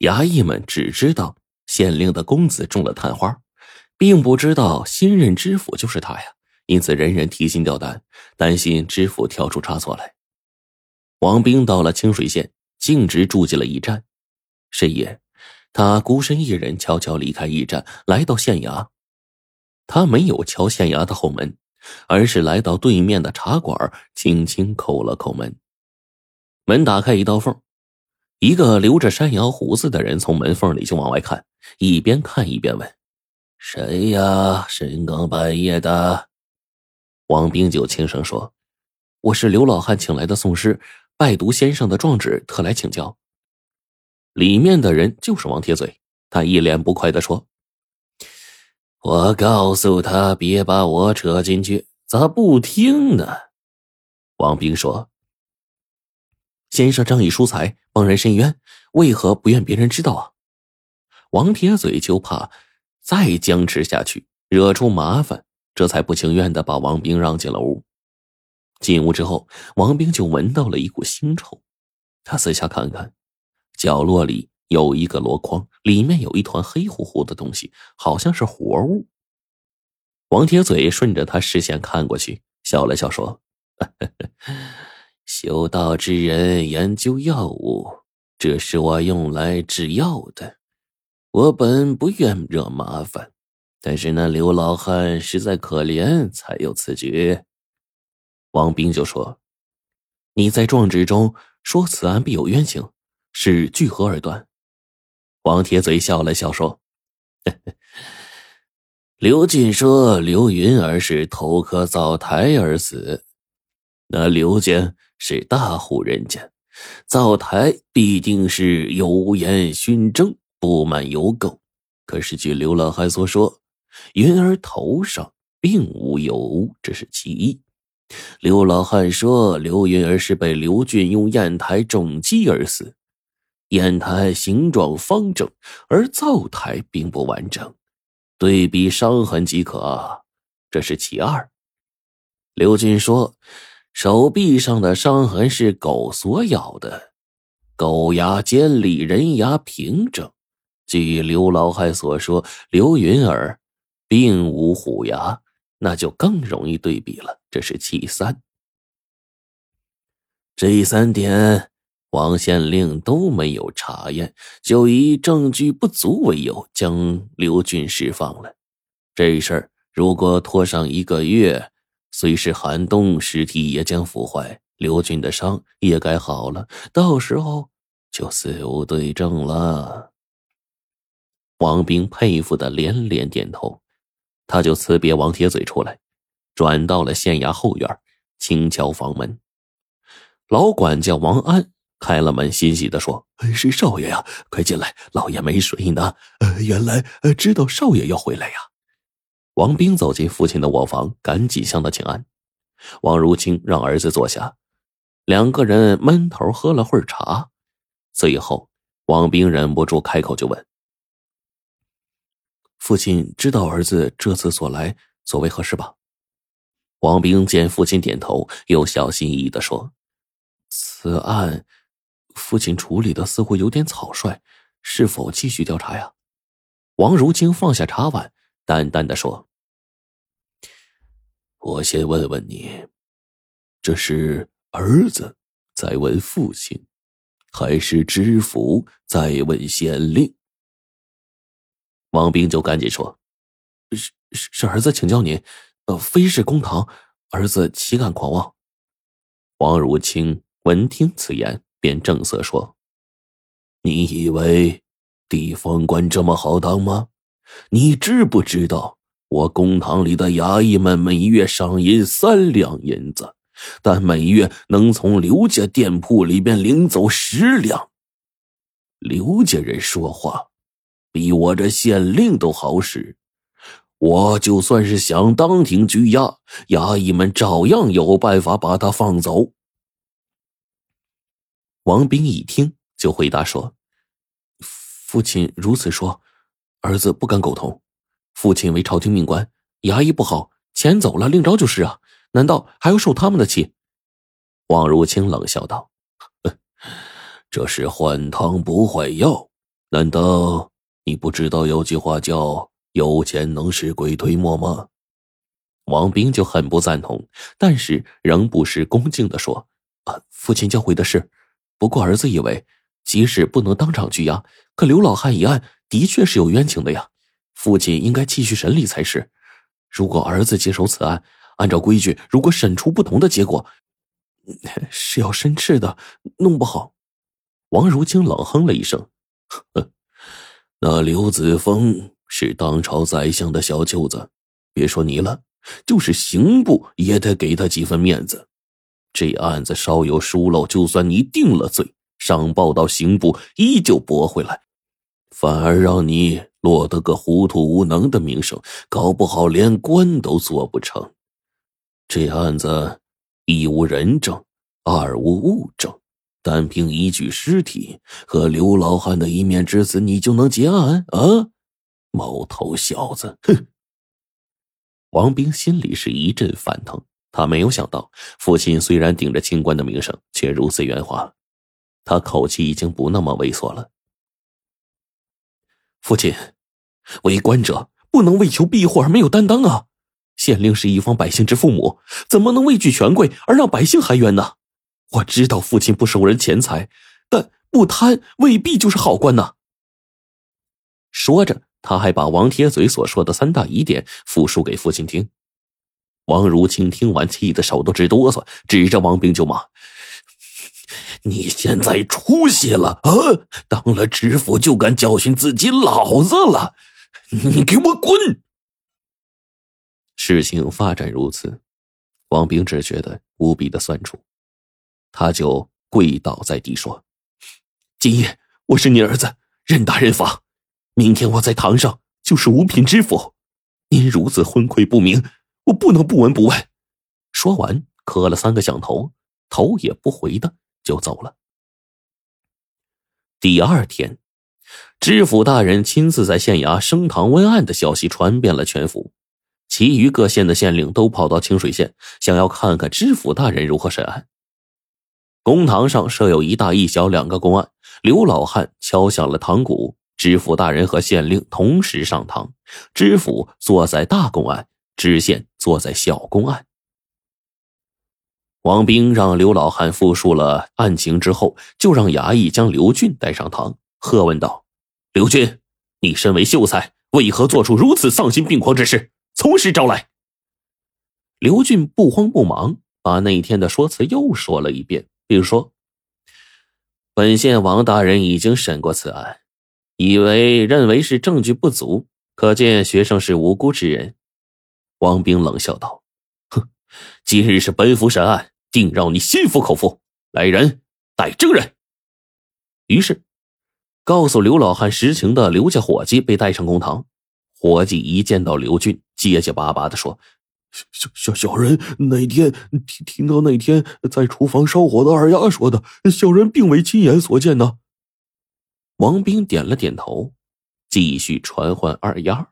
衙役们只知道县令的公子中了探花，并不知道新任知府就是他呀。因此，人人提心吊胆，担心知府挑出差错来。王兵到了清水县，径直住进了驿站。深夜，他孤身一人悄悄离开驿站，来到县衙。他没有敲县衙的后门，而是来到对面的茶馆，轻轻叩了叩门。门打开一道缝，一个留着山羊胡子的人从门缝里就往外看，一边看一边问：“谁呀？深更半夜的？”王冰就轻声说：“我是刘老汉请来的宋师，拜读先生的状纸，特来请教。”里面的人就是王铁嘴，他一脸不快的说：“我告诉他别把我扯进去，咋不听呢？”王冰说：“先生仗义疏财，帮人伸冤，为何不愿别人知道啊？”王铁嘴就怕再僵持下去，惹出麻烦。这才不情愿的把王兵让进了屋。进屋之后，王兵就闻到了一股腥臭。他四下看看，角落里有一个箩筐，里面有一团黑乎乎的东西，好像是活物。王铁嘴顺着他视线看过去，笑了笑说：“ 修道之人研究药物，这是我用来制药的。我本不愿惹麻烦。”但是那刘老汉实在可怜，才有此举。王斌就说：“你在状纸中说此案必有冤情，是据何而断？”王铁嘴笑了笑说：“ 刘进说刘云儿是头磕灶台而死，那刘家是大户人家，灶台必定是油盐熏蒸，布满油垢。可是据刘老汉所说。”云儿头上并无油污，这是其一。刘老汉说，刘云儿是被刘俊用砚台重击而死，砚台形状方正，而灶台并不完整，对比伤痕即可，这是其二。刘俊说，手臂上的伤痕是狗所咬的，狗牙尖利，人牙平整。据刘老汉所说，刘云儿。并无虎牙，那就更容易对比了。这是其三。这三点，王县令都没有查验，就以证据不足为由将刘俊释放了。这事儿如果拖上一个月，虽是寒冬，尸体也将腐坏，刘俊的伤也该好了，到时候就死无对证了。王兵佩服的连连点头。他就辞别王铁嘴出来，转到了县衙后院，轻敲房门。老管家王安开了门，欣喜的说：“是少爷呀，快进来，老爷没睡呢。呃，原来呃知道少爷要回来呀。”王兵走进父亲的卧房，赶紧向他请安。王如清让儿子坐下，两个人闷头喝了会儿茶，最后王兵忍不住开口就问。父亲知道儿子这次所来所为何事吧？王兵见父亲点头，又小心翼翼的说：“此案，父亲处理的似乎有点草率，是否继续调查呀？”王如清放下茶碗，淡淡的说：“我先问问你，这是儿子在问父亲，还是知府在问县令？”王兵就赶紧说：“是是是，儿子请教您，呃，非是公堂，儿子岂敢狂妄？”王如清闻听此言，便正色说：“你以为地方官这么好当吗？你知不知道我公堂里的衙役们每月赏银三两银子，但每月能从刘家店铺里边领走十两？刘家人说话。”比我这县令都好使，我就算是想当庭拘押，衙役们照样有办法把他放走。王兵一听就回答说：“父亲如此说，儿子不敢苟同。父亲为朝廷命官，衙役不好，钱走了另招就是啊，难道还要受他们的气？”王如清冷笑道：“这是换汤不换药。”难道你不知道有句话叫‘有钱能使鬼推磨’吗？”王兵就很不赞同，但是仍不失恭敬的说：“啊，父亲教诲的是。不过儿子以为，即使不能当场拘押，可刘老汉一案的确是有冤情的呀。父亲应该继续审理才是。如果儿子接手此案，按照规矩，如果审出不同的结果，是要申斥的，弄不好。”王如清冷哼了一声：“呵，那刘子峰是当朝宰相的小舅子，别说你了。”就是刑部也得给他几分面子。这案子稍有疏漏，就算你定了罪，上报到刑部依旧驳回来，反而让你落得个糊涂无能的名声，搞不好连官都做不成。这案子一无人证，二无物证，单凭一具尸体和刘老汉的一面之词，你就能结案啊？毛头小子，哼！王兵心里是一阵反疼，他没有想到父亲虽然顶着清官的名声，却如此圆滑。他口气已经不那么猥琐了。父亲，为官者不能为求庇护而没有担当啊！县令是一方百姓之父母，怎么能畏惧权贵而让百姓含冤呢？我知道父亲不收人钱财，但不贪未必就是好官呐。说着。他还把王铁嘴所说的三大疑点复述给父亲听。王如清听完，气得手都直哆嗦，指着王兵就骂：“你现在出息了啊！当了知府就敢教训自己老子了？你给我滚！”事情发展如此，王兵只觉得无比的酸楚，他就跪倒在地说：“今夜我是你儿子，任打任罚。”明天我在堂上就是五品知府，您如此昏聩不明，我不能不闻不问。说完，磕了三个响头，头也不回的就走了。第二天，知府大人亲自在县衙升堂问案的消息传遍了全府，其余各县的县令都跑到清水县，想要看看知府大人如何审案。公堂上设有一大一小两个公案，刘老汉敲响了堂鼓。知府大人和县令同时上堂，知府坐在大公案，知县坐在小公案。王兵让刘老汉复述了案情之后，就让衙役将刘俊带上堂，喝问道：“刘俊，你身为秀才，为何做出如此丧心病狂之事？从实招来。”刘俊不慌不忙，把那天的说辞又说了一遍，并说：“本县王大人已经审过此案。”以为认为是证据不足，可见学生是无辜之人。王兵冷笑道：“哼，今日是本府审案，定让你心服口服。来人，带证人。”于是，告诉刘老汉实情的刘家伙计被带上公堂。伙计一见到刘俊，结结巴巴的说：“小小小人那天听听到那天在厨房烧火的二丫说的，小人并未亲眼所见呢。”王兵点了点头，继续传唤二丫。